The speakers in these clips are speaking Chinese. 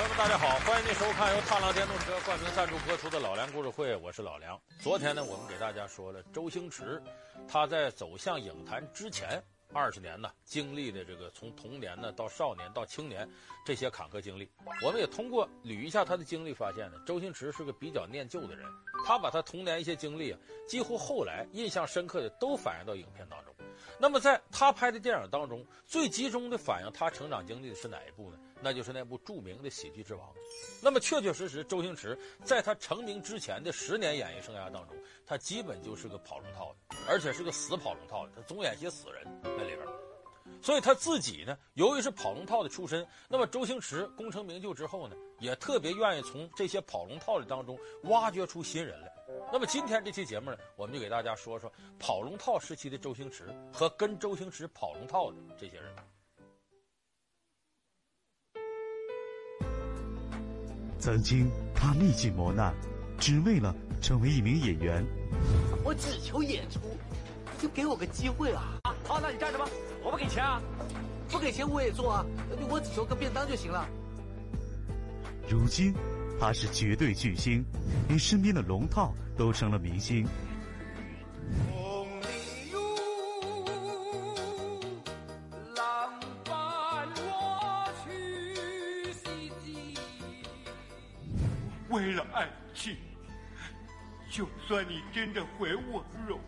朋友们，大家好，欢迎您收看由踏浪电动车冠名赞助播出的《老梁故事会》，我是老梁。昨天呢，我们给大家说了周星驰他在走向影坛之前二十年呢，经历的这个从童年呢到少年到青年这些坎坷经历。我们也通过捋一下他的经历，发现呢，周星驰是个比较念旧的人。他把他童年一些经历啊，几乎后来印象深刻的都反映到影片当中。那么在他拍的电影当中，最集中的反映他成长经历的是哪一部呢？那就是那部著名的《喜剧之王》。那么确确实实，周星驰在他成名之前的十年演艺生涯当中，他基本就是个跑龙套的，而且是个死跑龙套的，他总演些死人在里边。所以他自己呢，由于是跑龙套的出身，那么周星驰功成名就之后呢，也特别愿意从这些跑龙套的当中挖掘出新人来。那么今天这期节目呢，我们就给大家说说跑龙套时期的周星驰和跟周星驰跑龙套的这些人。曾经，他历尽磨难，只为了成为一名演员。我只求演出，就给我个机会啊！啊，好，那你站着吧，我不给钱啊，不给钱我也做啊，我只求个便当就行了。如今，他是绝对巨星，连身边的龙套都成了明星。为了爱情，就算你真的毁我容，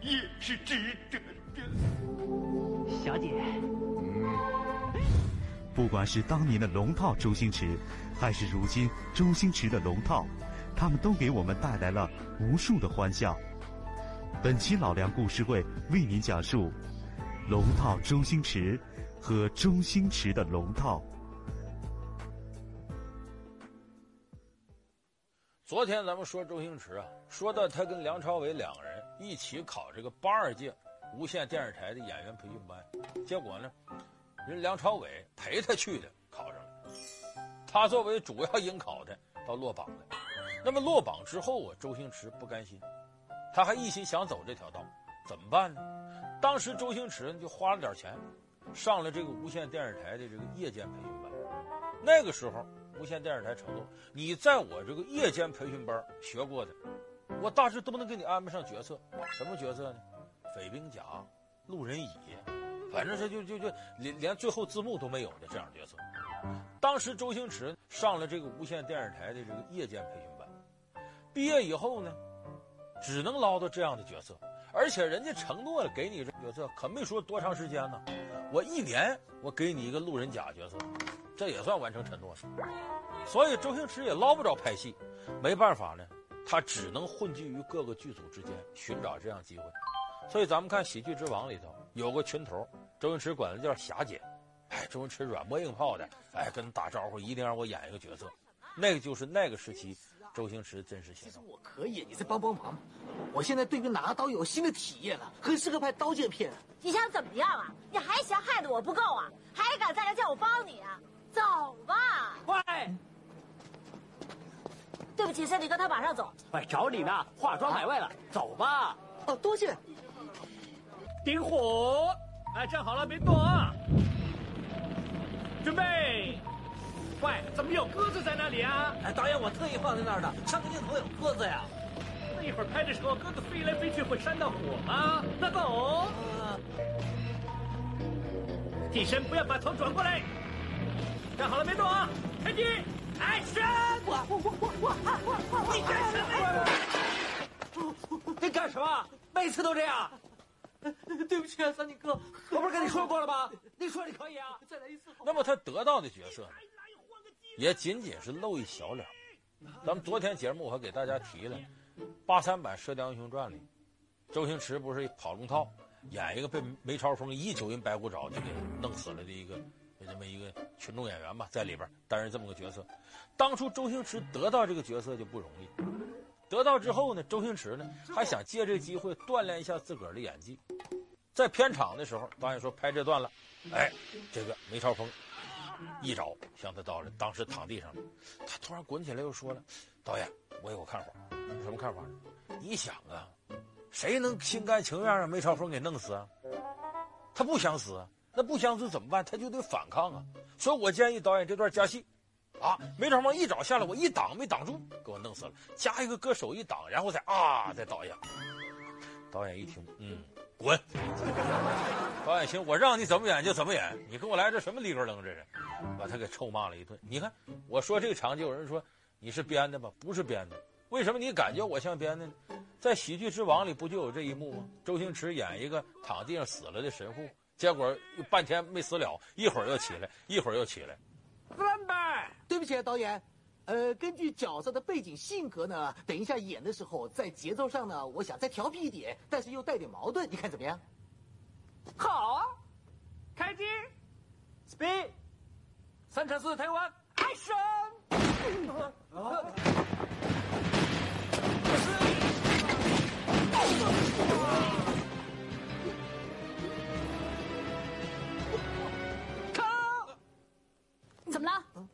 也是值得的。小姐，不管是当年的龙套周星驰，还是如今周星驰的龙套，他们都给我们带来了无数的欢笑。本期老梁故事会为您讲述龙套周星驰和周星驰的龙套。昨天咱们说周星驰啊，说到他跟梁朝伟两个人一起考这个八二届无线电视台的演员培训班，结果呢，人梁朝伟陪他去的，考上了。他作为主要应考的，到落榜了。那么落榜之后啊，周星驰不甘心，他还一心想走这条道，怎么办呢？当时周星驰就花了点钱，上了这个无线电视台的这个夜间培训班。那个时候。无线电视台承诺，你在我这个夜间培训班学过的，我大致都能给你安排上角色。什么角色呢？匪兵甲、路人乙，反正是就就就连连最后字幕都没有的这样角色。当时周星驰上了这个无线电视台的这个夜间培训班，毕业以后呢，只能捞到这样的角色，而且人家承诺了给你这角色，可没说多长时间呢。我一年我给你一个路人甲角色。这也算完成承诺了，所以周星驰也捞不着拍戏，没办法呢，他只能混迹于各个剧组之间寻找这样机会。所以咱们看《喜剧之王》里头有个群头，周星驰管他叫霞姐，哎，周星驰软磨硬泡的，哎，跟他打招呼，一定让我演一个角色，那个就是那个时期周星驰真实形象。我可以，你再帮帮忙。我现在对于拿刀有新的体验了，很适合拍刀剑片。你想怎么样啊？你还嫌害得我不够啊？还敢再来叫我帮你啊？走吧，喂！对不起，森林哥，他马上走。喂，找你呢，化妆买位了，走吧。哦，多谢。点火！哎，站好了，别动啊！准备！喂，怎么有鸽子在那里啊？哎，导演，我特意放在那儿的，上个镜头有鸽子呀。那一会儿拍的时候，鸽子飞来飞去会扇到火吗？那走。替身，不要把头转过来。站好了，别动啊！开机，Action！我我我我我我！你干什么？你干什么？每次都这样。对不起啊，三井哥，我不是跟你说过了吗？你说你可以啊，再来一次。那么他得到的角色，也仅仅是露一小脸。咱们昨天节目我还给大家提了，八三版《射雕英雄传》里，周星驰不是跑龙套，演一个被梅超风一九阴白骨爪就给弄死了的一个。有这么一个群众演员吧，在里边担任这么个角色。当初周星驰得到这个角色就不容易，得到之后呢，周星驰呢还想借这机会锻炼一下自个儿的演技。在片场的时候，导演说拍这段了，哎，这个梅超风一爪向他到了，当时躺地上了，他突然滚起来又说了：“导演，我有个看法，什么看法？你想啊，谁能心甘情愿让梅超风给弄死啊？他不想死啊。”那不想死怎么办？他就得反抗啊！所以我建议导演这段加戏，啊，没成往一找下来，我一挡没挡住，给我弄死了。加一个歌手一挡，然后再啊再倒下。导演一听，嗯，滚！导演行，我让你怎么演就怎么演，你跟我来这什么里格楞这是？把他给臭骂了一顿。你看，我说这个场景，有人说你是编的吧？不是编的。为什么你感觉我像编的呢？在《喜剧之王》里不就有这一幕吗？周星驰演一个躺地上死了的神父，结果半天没死了，一会儿又起来，一会儿又起来。翻白，对不起啊，导演。呃，根据角色的背景性格呢，等一下演的时候，在节奏上呢，我想再调皮一点，但是又带点矛盾，你看怎么样？好啊，开机，speed，三乘四，台湾，action。怎么了？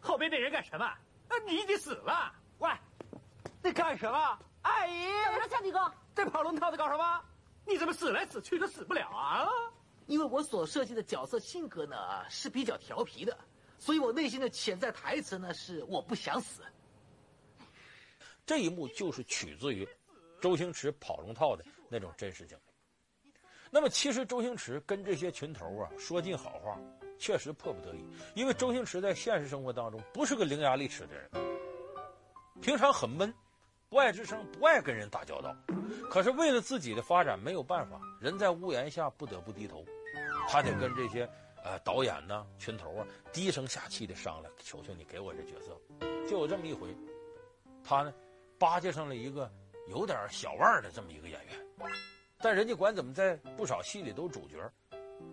后边那人干什么？你已经死了。喂，你干什么？阿姨，怎么了，橡皮哥？在跑龙套的搞什么？你怎么死来死去都死不了啊？因为我所设计的角色性格呢是比较调皮的，所以我内心的潜在台词呢是我不想死。这一幕就是取自于周星驰跑龙套的那种真实经历。那么，其实周星驰跟这些群头啊说尽好话。确实迫不得已，因为周星驰在现实生活当中不是个伶牙俐齿的人，平常很闷，不爱吱声，不爱跟人打交道。可是为了自己的发展，没有办法，人在屋檐下不得不低头，他得跟这些呃导演呐、群头啊低声下气的商量，求求你给我这角色。就有这么一回，他呢巴结上了一个有点小腕的这么一个演员，但人家管怎么在不少戏里都主角。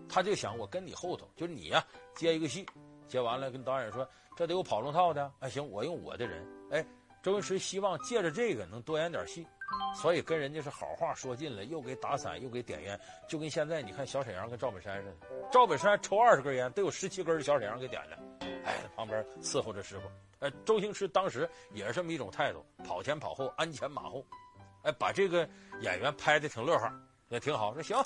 他就想，我跟你后头，就是你呀、接一个戏，接完了跟导演说，这得有跑龙套的，哎，行，我用我的人，哎，周星驰希望借着这个能多演点戏，所以跟人家是好话说尽了，又给打伞，又给点烟，就跟现在你看小沈阳跟赵本山似的，赵本山抽二十根烟，得有十七根小沈阳给点了，哎，旁边伺候着师傅，哎，周星驰当时也是这么一种态度，跑前跑后，鞍前马后，哎，把这个演员拍得挺乐呵，也挺好，说行。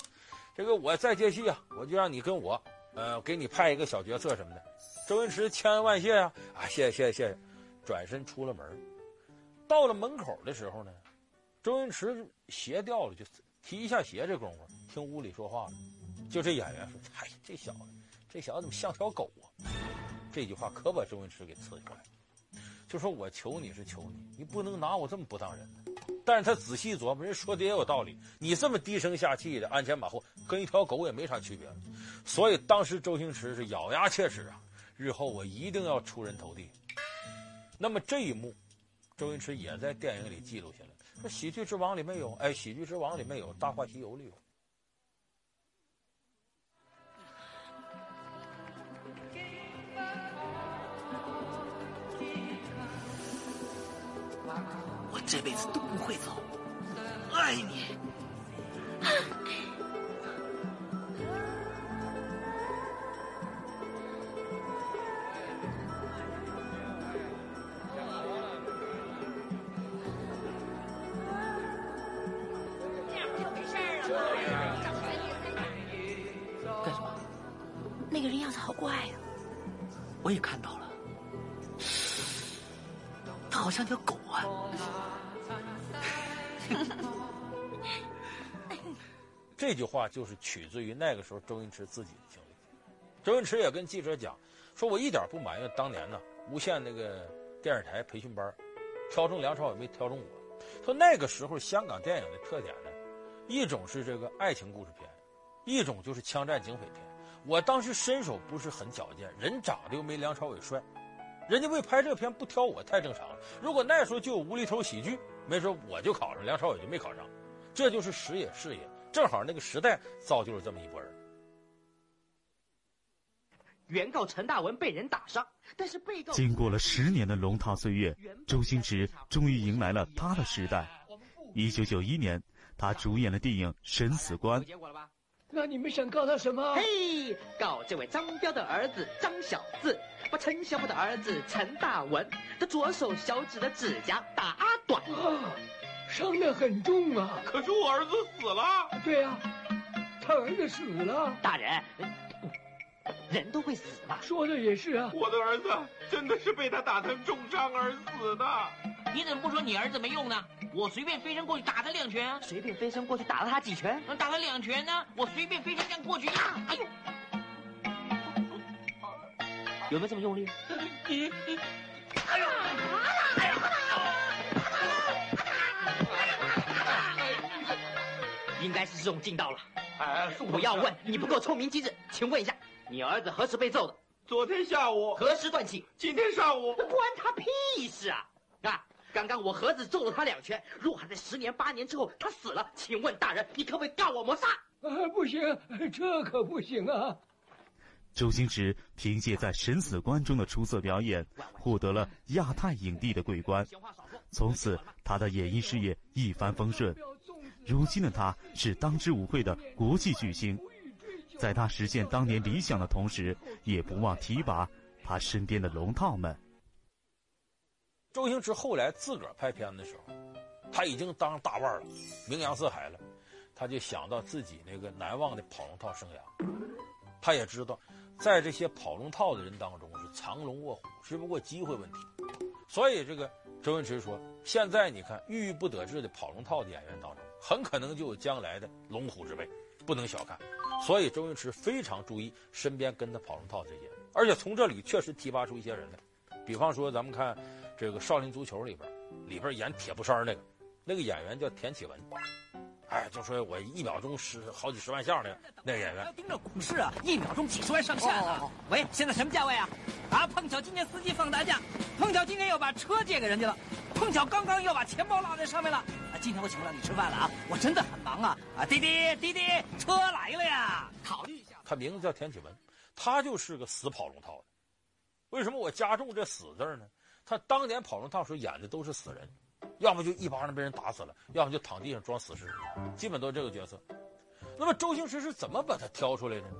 这个我再接戏啊，我就让你跟我，呃，给你派一个小角色什么的。周星驰千恩万谢啊，啊，谢谢谢谢谢谢，转身出了门。到了门口的时候呢，周星驰鞋掉了，就提一下鞋，这功夫听屋里说话了，就这演员说：“嗨，这小子，这小子怎么像条狗啊？”这句话可把周星驰给刺激坏了，就说我求你是求你，你不能拿我这么不当人。但是他仔细琢磨，人说的也有道理。你这么低声下气的，鞍前马后，跟一条狗也没啥区别。所以当时周星驰是咬牙切齿啊，日后我一定要出人头地。那么这一幕，周星驰也在电影里记录下来。说《喜剧之王》里面有，哎，《喜剧之王》里面有，《大话西游》里有。这辈子都不会走，爱你。干什么？那个人样子好怪呀、啊！我也看到了，他好像条狗啊。这句话就是取自于那个时候周星驰自己的经历。周星驰也跟记者讲，说我一点不埋怨当年呢无线那个电视台培训班，挑中梁朝伟没挑中我。说那个时候香港电影的特点呢，一种是这个爱情故事片，一种就是枪战警匪片。我当时身手不是很矫健，人长得又没梁朝伟帅，人家为拍这个片不挑我太正常了。如果那时候就有无厘头喜剧。没说我就考上，梁朝伟就没考上，这就是时也势也，正好那个时代造就了这么一波人。原告陈大文被人打伤，但是被告经过了十年的龙套岁月，周星驰终于迎来了他的时代。一九九一年，他主演了电影《审死官》。那你们想告他什么？嘿，告这位张彪的儿子张小子，把陈小宝的儿子陈大文的左手小指的指甲打断，啊，伤得很重啊！可是我儿子死了。对呀，啊，他儿子死了。大人，人都会死嘛。说的也是啊，我的儿子真的是被他打成重伤而死的。你怎么不说你儿子没用呢？我随便飞身过去打他两拳啊，随便飞身过去打了他几拳，打他两拳呢？我随便飞身这样过去呀，哎呦，有没有这么用力？你你，哎呦，哎呦，应该是这种劲道了。哎，不要问，你不够聪明机智。请问一下，你儿子何时被揍的？昨天下午。何时断气？今天上午。关他屁事啊！啊，刚刚我盒子揍了他两拳，若还在十年八年之后他死了，请问大人，你可不可以告我谋杀？啊，不行，这可不行啊！周星驰凭借在《审死官》中的出色表演，获得了亚太影帝的桂冠，从此他的演艺事业一帆风顺。如今的他是当之无愧的国际巨星，在他实现当年理想的同时，也不忘提拔他身边的龙套们。周星驰后来自个儿拍片的时候，他已经当大腕了，名扬四海了，他就想到自己那个难忘的跑龙套生涯，他也知道。在这些跑龙套的人当中，是藏龙卧虎，只不过机会问题。所以，这个周星驰说，现在你看郁郁不得志的跑龙套的演员当中，很可能就有将来的龙虎之辈，不能小看。所以，周星驰非常注意身边跟他跑龙套这些，而且从这里确实提拔出一些人来。比方说，咱们看这个《少林足球》里边，里边演铁布衫那个，那个演员叫田启文。哎，就说我一秒钟十好几十万下的那个演员，要盯着股市啊，一秒钟几十万上下呢。喂，现在什么价位啊？啊，碰巧今天司机放大假，碰巧今天又把车借给人家了，碰巧刚刚又把钱包落在上面了。啊，今天我请不了你吃饭了啊，我真的很忙啊。啊，滴滴滴滴，车来了呀，考虑一下。他名字叫田启文，他就是个死跑龙套的。为什么我加重这死字呢？他当年跑龙套时候演的都是死人。要么就一巴掌被人打死了，要么就躺地上装死尸，基本都是这个角色。那么周星驰是怎么把他挑出来的呢？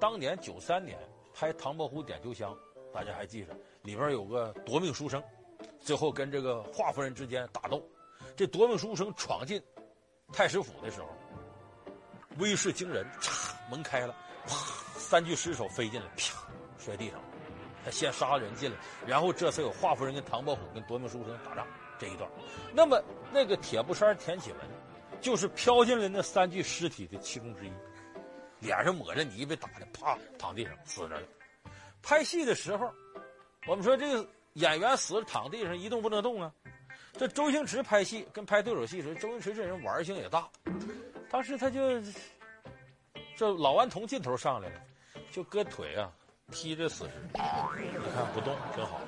当年九三年拍《唐伯虎点秋香》，大家还记着，里边有个夺命书生，最后跟这个华夫人之间打斗，这夺命书生闯进太师府的时候，威势惊人，嚓，门开了，啪，三具尸首飞进来，啪，摔地上了。他先杀了人进来，然后这才有华夫人跟唐伯虎跟夺命书生打仗。这一段，那么那个铁布衫田启文，就是飘进来那三具尸体的其中之一，脸上抹着泥，被打的啪躺地上死着了。拍戏的时候，我们说这个演员死了躺地上一动不能动啊。这周星驰拍戏跟拍对手戏时，周星驰这人玩性也大，当时他就这老顽童劲头上来了，就割腿啊踢着死尸，你看不动挺好。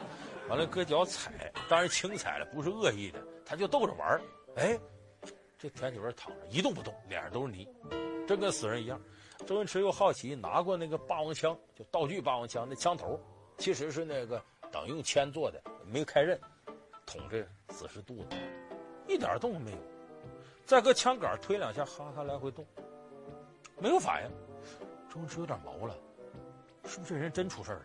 完了，搁脚踩，当然轻踩了，不是恶意的，他就逗着玩儿。哎，这田启文躺着一动不动，脸上都是泥，真跟死人一样。周星驰又好奇，拿过那个霸王枪，就道具霸王枪，那枪头其实是那个等用铅做的，没开刃，捅这死尸肚子，一点动都没有。再搁枪杆推两下，哈哈来回动，没有反应。周星驰有点毛了，是不是这人真出事儿了？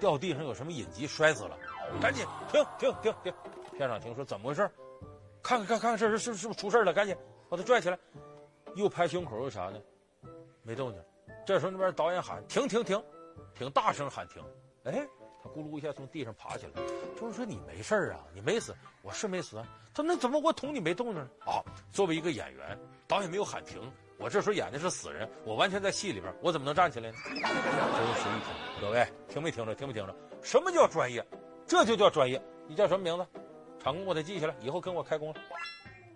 掉地上有什么隐疾，摔死了？赶紧停停停停！片场听说怎么回事？看看看看，这是是是不是出事了？赶紧把他拽起来！又拍胸口又啥呢？没动静。这时候那边导演喊停停停，挺大声喊停。哎，他咕噜一下从地上爬起来。就是说你没事啊，你没死，我是没死。他那怎么我捅你没动静呢？啊，作为一个演员，导演没有喊停，我这时候演的是死人，我完全在戏里边，我怎么能站起来呢？周星驰一听，各位听没听着？听没听着？什么叫专业？这就叫专业。你叫什么名字？场工，我得记下来，以后跟我开工了。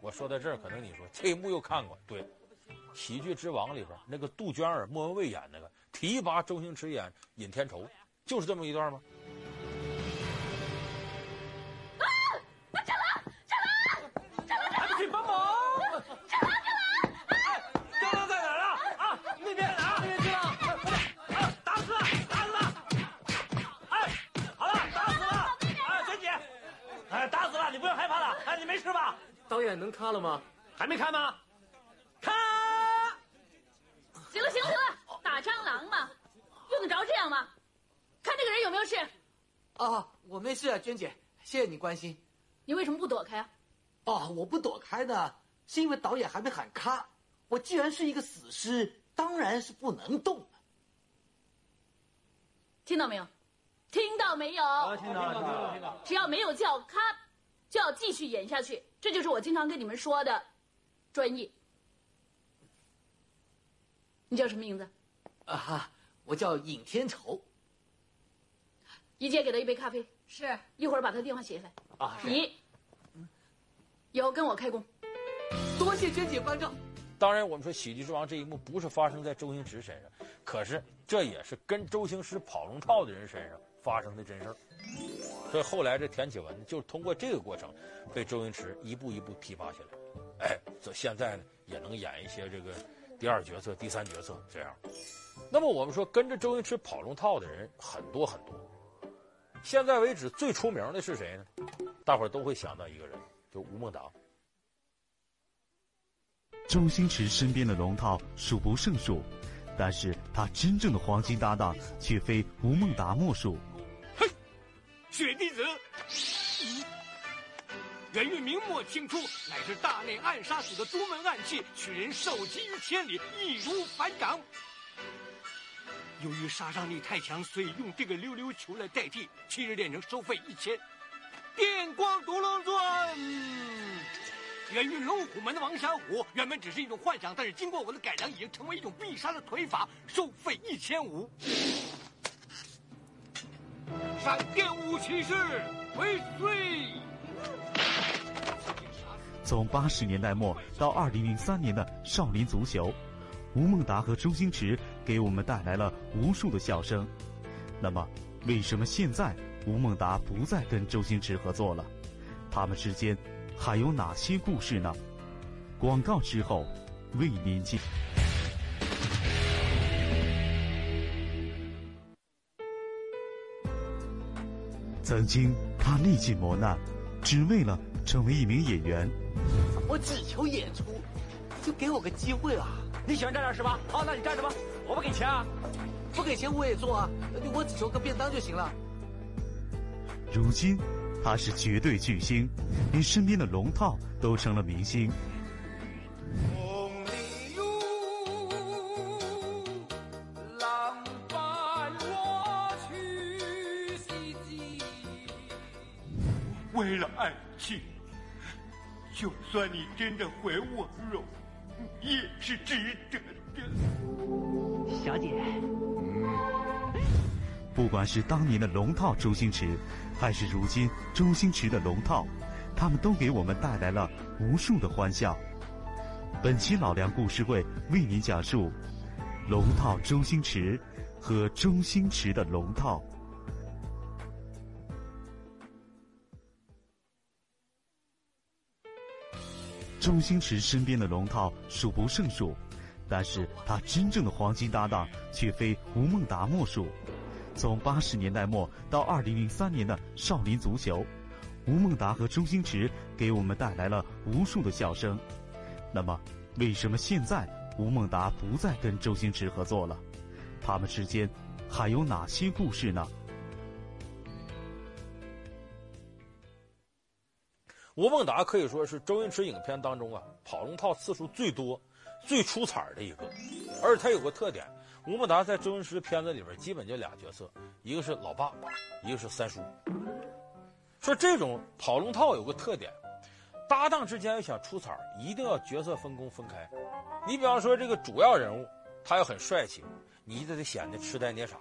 我说到这儿，可能你说这一幕又看过。对，《喜剧之王》里边那个杜鹃儿、莫文蔚演那个提拔周星驰演尹天仇，就是这么一段吗？导演能咔了吗？还没看吗？看。行了，行了，行了，打蟑螂嘛，用得着这样吗？看那个人有没有事？啊，我没事啊，娟姐，谢谢你关心。你为什么不躲开啊？哦，我不躲开呢，是因为导演还没喊咔。我既然是一个死尸，当然是不能动的。听到没有？听到没有？听到，听到，听到。只要没有叫 cut，就要继续演下去。这就是我经常跟你们说的专业。你叫什么名字？啊哈，我叫尹天仇。一姐给他一杯咖啡。是。一会儿把他电话写下来。啊，是。你以后跟我开工。多谢娟姐关照。当然，我们说喜剧之王这一幕不是发生在周星驰身上，可是这也是跟周星驰跑龙套的人身上发生的真事儿。所以后来这田启文就通过这个过程，被周星驰一步一步提拔起来。哎，这现在呢也能演一些这个第二角色、第三角色这样。那么我们说跟着周星驰跑龙套的人很多很多。现在为止最出名的是谁呢？大伙儿都会想到一个人，就吴孟达。周星驰身边的龙套数不胜数，但是他真正的黄金搭档却非吴孟达莫属。嘿，血滴子，源于明末清初乃是大内暗杀组的独门暗器，取人首级于千里，易如反掌。由于杀伤力太强，所以用这个溜溜球来代替，七日练成收费一千。电光独龙钻。源于龙虎门的王小虎，原本只是一种幻想，但是经过我的改良，已经成为一种必杀的腿法，收费一千五。闪电五骑士尾随。从八十年代末到二零零三年的少林足球，吴孟达和周星驰给我们带来了无数的笑声。那么，为什么现在吴孟达不再跟周星驰合作了？他们之间。还有哪些故事呢？广告之后为您介。曾经他历尽磨难，只为了成为一名演员。我只求演出，就给我个机会啊！你喜欢站这儿是吧？好，那你站着吧，我不给钱啊！不给钱我也做啊！我只求个便当就行了。如今。他是绝对巨星，连身边的龙套都成了明星。算你真的回我肉，也是值得的。小姐。不管是当年的龙套周星驰，还是如今周星驰的龙套，他们都给我们带来了无数的欢笑。本期老梁故事会为您讲述龙套周星驰和周星驰的龙套。周星驰身边的龙套数不胜数，但是他真正的黄金搭档却非吴孟达莫属。从八十年代末到二零零三年的少林足球，吴孟达和周星驰给我们带来了无数的笑声。那么，为什么现在吴孟达不再跟周星驰合作了？他们之间还有哪些故事呢？吴孟达可以说是周星驰影片当中啊跑龙套次数最多、最出彩的一个，而且他有个特点。吴孟达在周星驰片子里边基本就俩角色，一个是老爸，一个是三叔。说这种跑龙套有个特点，搭档之间要想出彩，一定要角色分工分开。你比方说这个主要人物，他要很帅气，你就得显得痴呆捏傻；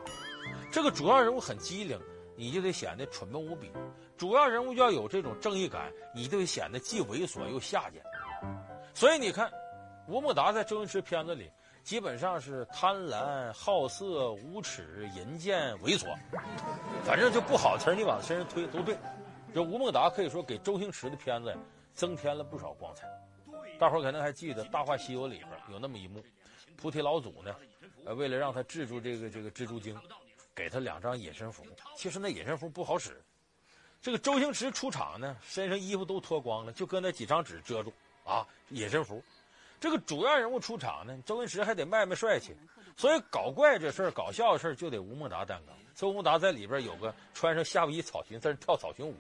这个主要人物很机灵，你就得显得蠢笨无比；主要人物要有这种正义感，你就得显得既猥琐又下贱。所以你看，吴孟达在周星驰片子里。基本上是贪婪、好色、无耻、淫贱、猥琐，反正就不好词儿，你往身上推都对。这吴孟达可以说给周星驰的片子增添了不少光彩。大伙儿可能还记得《大话西游》里边有那么一幕，菩提老祖呢，为了让他制住这个这个蜘蛛精，给他两张隐身符。其实那隐身符不好使。这个周星驰出场呢，身上衣服都脱光了，就搁那几张纸遮住啊，隐身符。这个主要人物出场呢，周星驰还得卖卖帅气，所以搞怪这事儿、搞笑的事儿就得吴孟达担当。所以吴孟达在里边有个穿上夏威夷草裙在那跳草裙舞。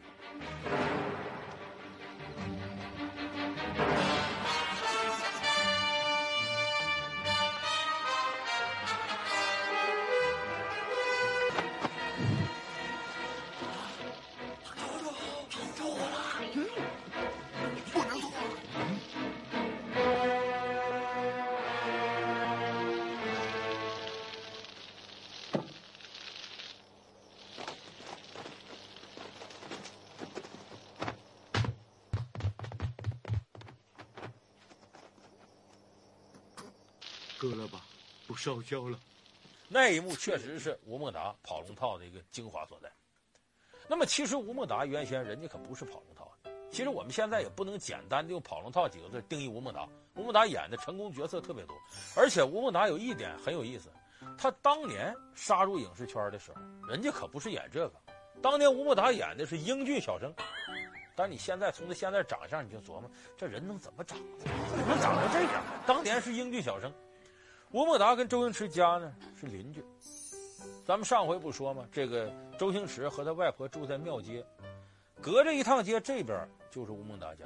够了吧，不烧焦了。那一幕确实是吴孟达跑龙套的一个精华所在。那么，其实吴孟达原先人家可不是跑龙套的。其实我们现在也不能简单的用“跑龙套”几个字定义吴孟达。吴孟达演的成功角色特别多，而且吴孟达有一点很有意思，他当年杀入影视圈的时候，人家可不是演这个。当年吴孟达演的是英俊小生，但你现在从他现在长相，你就琢磨这人能怎么长，怎么能长成这样？当年是英俊小生。吴孟达跟周星驰家呢是邻居。咱们上回不说吗？这个周星驰和他外婆住在庙街，隔着一趟街，这边就是吴孟达家。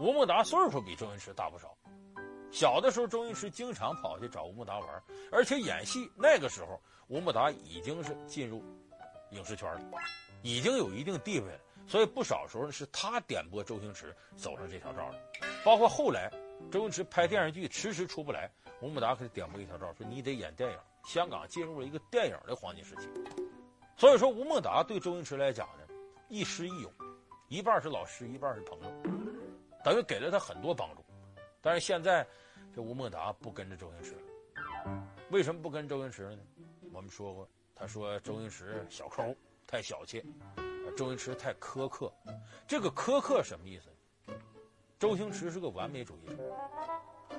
吴孟达岁数比周星驰大不少。小的时候，周星驰经常跑去找吴孟达玩，而且演戏。那个时候，吴孟达已经是进入影视圈了，已经有一定地位了。所以不少时候是他点拨周星驰走上这条道的。包括后来周星驰拍电视剧迟迟出不来，吴孟达给他点拨一条道，说你得演电影。香港进入了一个电影的黄金时期，所以说吴孟达对周星驰来讲呢，亦师亦友，一半是老师，一半是朋友，等于给了他很多帮助。但是现在这吴孟达不跟着周星驰了，为什么不跟周星驰了呢？我们说过，他说周星驰小抠，太小气，周星驰太苛刻。这个苛刻什么意思？周星驰是个完美主义者，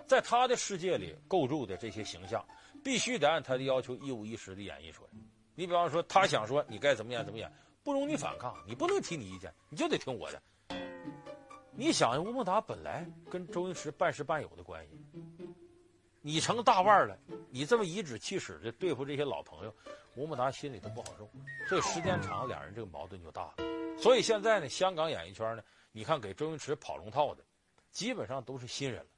在他的世界里构筑的这些形象。必须得按他的要求一五一十的演绎出来。你比方说，他想说你该怎么演怎么演，不容你反抗，你不能提你意见，你就得听我的。你想，吴孟达本来跟周星驰半是半友的关系，你成大腕了，你这么颐指气使的对付这些老朋友，吴孟达心里头不好受。所以时间长，两人这个矛盾就大了。所以现在呢，香港演艺圈呢，你看给周星驰跑龙套的，基本上都是新人了。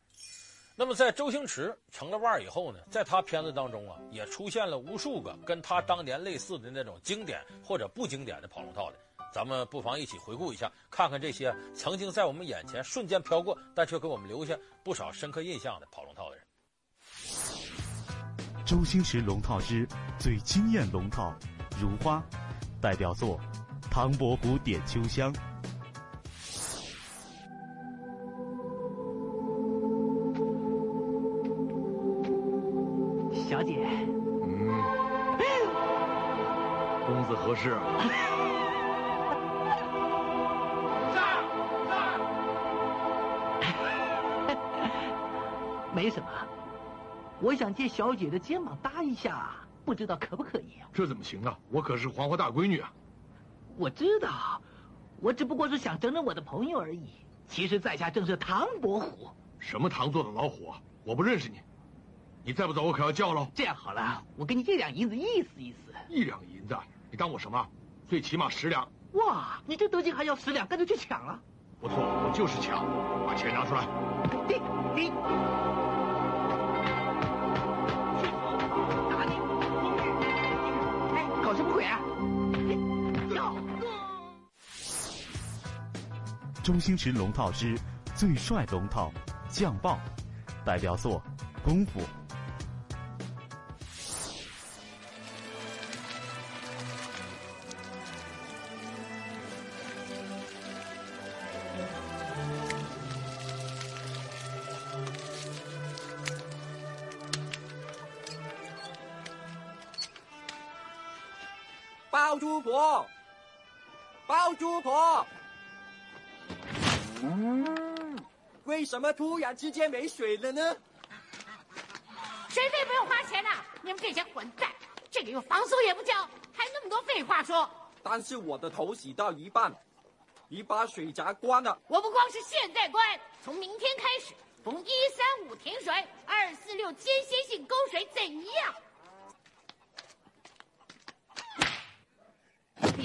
那么，在周星驰成了腕儿以后呢，在他片子当中啊，也出现了无数个跟他当年类似的那种经典或者不经典的跑龙套的。咱们不妨一起回顾一下，看看这些曾经在我们眼前瞬间飘过，但却给我们留下不少深刻印象的跑龙套的人。周星驰龙套之最惊艳龙套，如花，代表作《唐伯虎点秋香》。公子何事啊？没什么，我想借小姐的肩膀搭一下，不知道可不可以啊？这怎么行啊？我可是黄花大闺女啊！我知道，我只不过是想整整我的朋友而已。其实在下正是唐伯虎。什么唐做的老虎啊？我不认识你。你再不走，我可要叫了。这样好了，我给你一两银子，意思意思。一两银子，你当我什么？最起码十两。哇，你这德行还要十两，干脆去抢了。不错，我就是抢，把钱拿出来。嘿，嘿。打你！哎，搞什么鬼啊？要。周星驰龙套之最帅龙套，将爆，代表作《功夫》。包租婆，包租婆，嗯，为什么突然之间没水了呢？水费不用花钱呐，你们这些混蛋，这个月房租也不交，还那么多废话说。但是我的头洗到一半，你把水闸关了。我不光是现在关，从明天开始，逢一三五停水，二四六间歇性供水，怎样？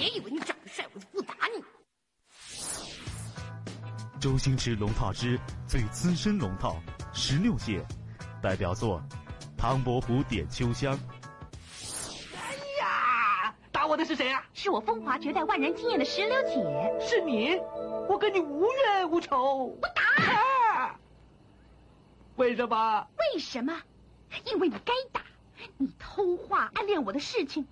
别以为你长得帅，我就不打你。周星驰龙套之最资深龙套，十六届，代表作《唐伯虎点秋香》。哎呀，打我的是谁啊？是我风华绝代、万人惊艳的石榴姐。是你？我跟你无冤无仇。我打。啊！为什么？为什么？因为你该打。你偷画暗恋我的事情，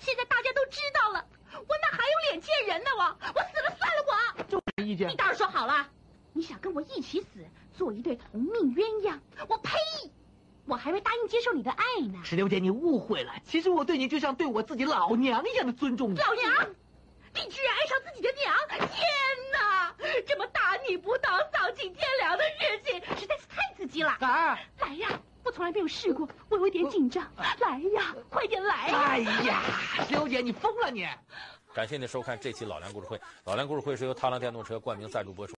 现在大家都知道了。我哪还有脸见人呢？我我死了算了我，我就没意见。你倒是说好了，你想跟我一起死，做一对同命鸳鸯？我呸！我还会答应接受你的爱呢。石榴姐，你误会了，其实我对你就像对我自己老娘一样的尊重你。老娘，你居然爱上自己的娘！天哪，这么大逆不道、丧尽天良的事情，实在是太刺激了。啊，来呀，我从来没有试过，我有点紧张。来呀，快点来呀！哎呀，石榴姐，你疯了你！感谢您收看这期《老梁故事会》，《老梁故事会》是由踏浪电动车冠名赞助播出。